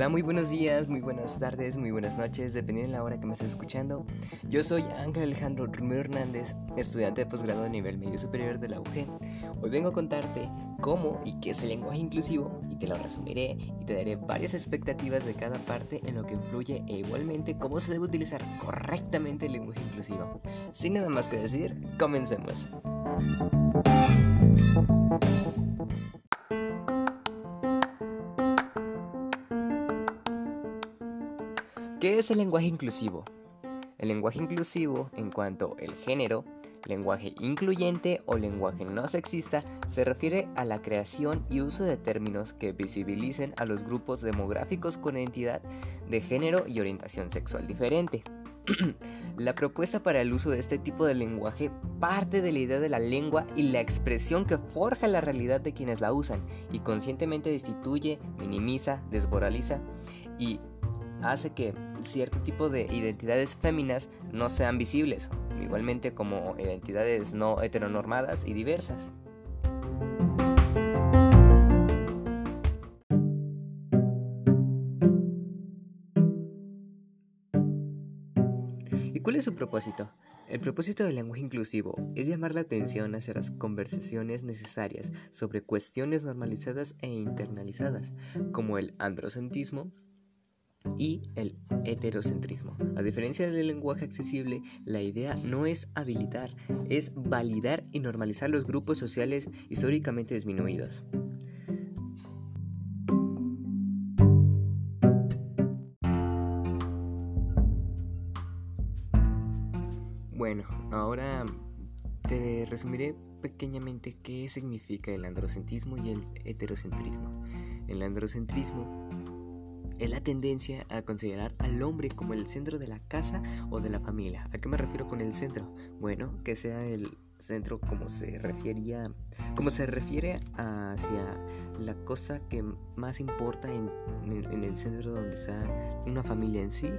Hola, muy buenos días, muy buenas tardes, muy buenas noches, dependiendo de la hora que me estés escuchando. Yo soy Ángel Alejandro Romero Hernández, estudiante de posgrado a nivel medio superior de la UG. Hoy vengo a contarte cómo y qué es el lenguaje inclusivo y te lo resumiré y te daré varias expectativas de cada parte en lo que influye e igualmente cómo se debe utilizar correctamente el lenguaje inclusivo. Sin nada más que decir, comencemos. Es el lenguaje inclusivo? El lenguaje inclusivo, en cuanto al género, lenguaje incluyente o lenguaje no sexista, se refiere a la creación y uso de términos que visibilicen a los grupos demográficos con identidad de género y orientación sexual diferente. la propuesta para el uso de este tipo de lenguaje parte de la idea de la lengua y la expresión que forja la realidad de quienes la usan y conscientemente destituye, minimiza, desmoraliza y hace que cierto tipo de identidades féminas no sean visibles, igualmente como identidades no heteronormadas y diversas. ¿Y cuál es su propósito? El propósito del lenguaje inclusivo es llamar la atención hacia las conversaciones necesarias sobre cuestiones normalizadas e internalizadas, como el androcentismo, y el heterocentrismo. A diferencia del lenguaje accesible, la idea no es habilitar, es validar y normalizar los grupos sociales históricamente disminuidos. Bueno, ahora te resumiré pequeñamente qué significa el androcentrismo y el heterocentrismo. El androcentrismo es la tendencia a considerar al hombre como el centro de la casa o de la familia. ¿A qué me refiero con el centro? Bueno, que sea el centro como se refería, como se refiere hacia la cosa que más importa en, el centro donde está una familia en sí,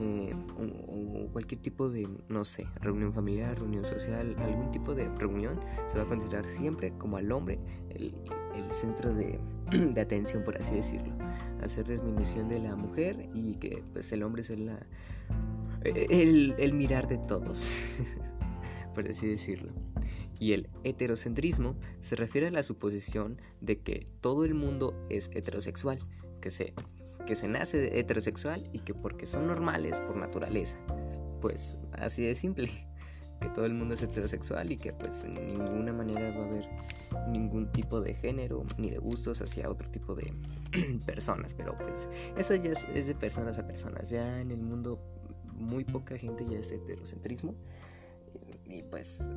eh, o, cualquier tipo de, no sé, reunión familiar, reunión social, algún tipo de reunión, se va a considerar siempre como al hombre el, el centro de, de atención, por así decirlo hacer disminución de la mujer y que pues el hombre es la, el, el mirar de todos, por así decirlo. Y el heterocentrismo se refiere a la suposición de que todo el mundo es heterosexual, que se, que se nace heterosexual y que porque son normales por naturaleza. Pues así de simple que todo el mundo es heterosexual y que pues en ninguna manera va a haber ningún tipo de género ni de gustos hacia otro tipo de personas, pero pues eso ya es, de personas a personas, ya en el mundo muy poca gente ya es heterocentrismo y pues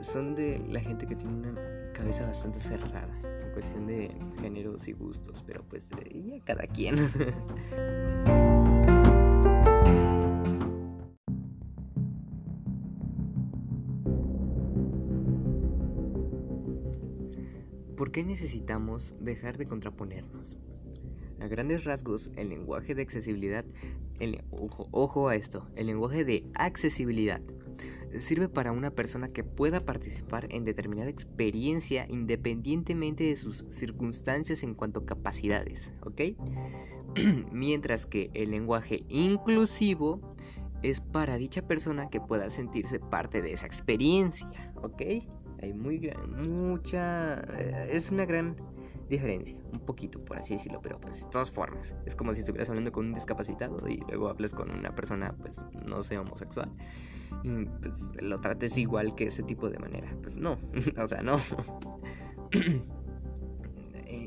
son de la gente que tiene una cabeza bastante cerrada en cuestión de géneros y gustos, pero pues ya cada quien. ¿Por qué necesitamos dejar de contraponernos? A grandes rasgos, el lenguaje de accesibilidad, ojo, ojo a esto, el lenguaje de accesibilidad sirve para una persona que pueda participar en determinada experiencia independientemente de sus circunstancias en cuanto a capacidades, ¿ok? Mientras que el lenguaje inclusivo es para dicha persona que pueda sentirse parte de esa experiencia, ¿ok? Hay muy gran, mucha, eh, es una gran diferencia, un poquito por así decirlo, pero pues de todas formas, es como si estuvieras hablando con un discapacitado y luego hablas con una persona pues no sé homosexual y pues lo trates igual que ese tipo de manera, pues no, o sea, no.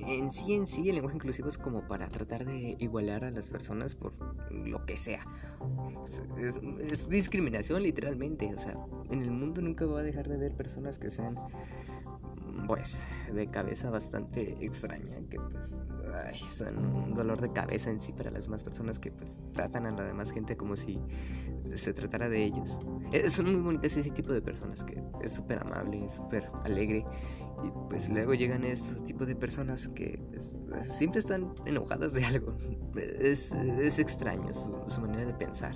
en sí, en sí, el lenguaje inclusivo es como para tratar de igualar a las personas por lo que sea. Es, discriminación literalmente. O sea, en el mundo nunca va a dejar de haber personas que sean, pues, de cabeza bastante extraña, que pues son un dolor de cabeza en sí para las demás personas que pues tratan a la demás gente como si se tratara de ellos. Eh, son muy bonitas ese tipo de personas que es súper amable, súper alegre. Y pues luego llegan estos tipos de personas que pues, siempre están enojadas de algo. Es, es extraño su, su manera de pensar.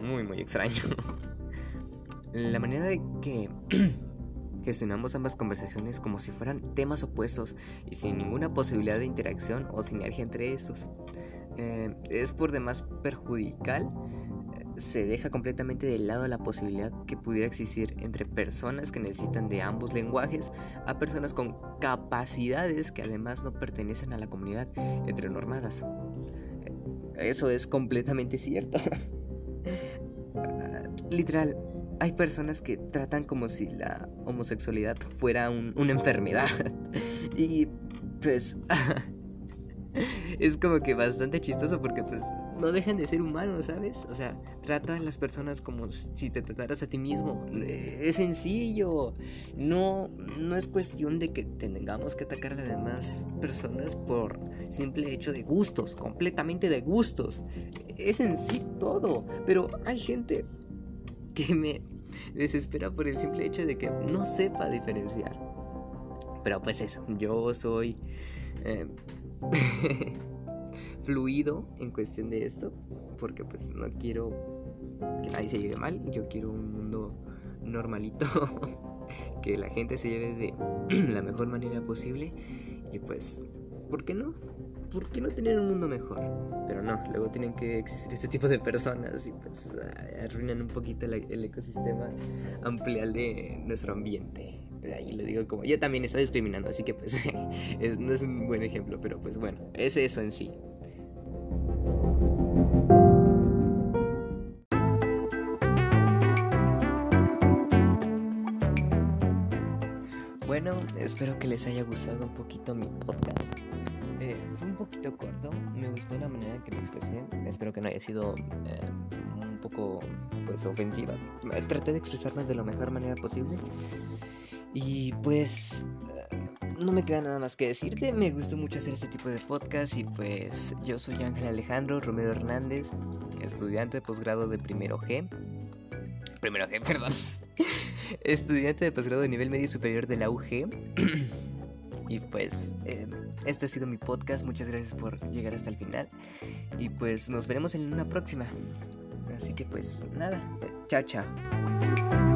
Muy, muy extraño. La manera de que gestionamos ambas conversaciones como si fueran temas opuestos y sin ninguna posibilidad de interacción o sinergia entre estos. Eh, es por demás perjudicial se deja completamente de lado la posibilidad que pudiera existir entre personas que necesitan de ambos lenguajes a personas con capacidades que además no pertenecen a la comunidad heteronormadas. Eso es completamente cierto. Literal, hay personas que tratan como si la homosexualidad fuera una enfermedad. y pues... es como que bastante chistoso porque pues no dejan de ser humanos, ¿sabes? O sea, trata a las personas como si te trataras a ti mismo. Es sencillo. No, no es cuestión de que tengamos que atacar a las demás personas por simple hecho de gustos, completamente de gustos. Es en sí todo. Pero hay gente que me desespera por el simple hecho de que no sepa diferenciar. Pero pues eso, yo soy... Eh, fluido en cuestión de esto, porque pues no quiero que nadie se lleve mal, yo quiero un mundo normalito, que la gente se lleve de la mejor manera posible y pues, ¿por qué no? ¿Por qué no tener un mundo mejor? Pero no, luego tienen que existir este tipo de personas y pues arruinan un poquito el, ecosistema amplial de nuestro ambiente. Ahí lo digo como yo también estoy discriminando, así que pues no es un buen ejemplo, pero pues bueno, es eso en sí. Bueno, espero que les haya gustado un poquito mi podcast. Eh, fue un poquito corto, me gustó la manera en que me expresé. Espero que no haya sido eh, un poco pues ofensiva. Traté de expresarme de la mejor manera posible. Y pues no me queda nada más que decirte. Me gustó mucho hacer este tipo de podcast y pues yo soy Ángel Alejandro Romero Hernández, estudiante de posgrado de primero G. Primero G, perdón. estudiante de posgrado de nivel medio superior de la UG. y pues em, este ha sido mi podcast. Muchas gracias por llegar hasta el final. Y pues nos veremos en una próxima. Así que pues nada. Chao, chao.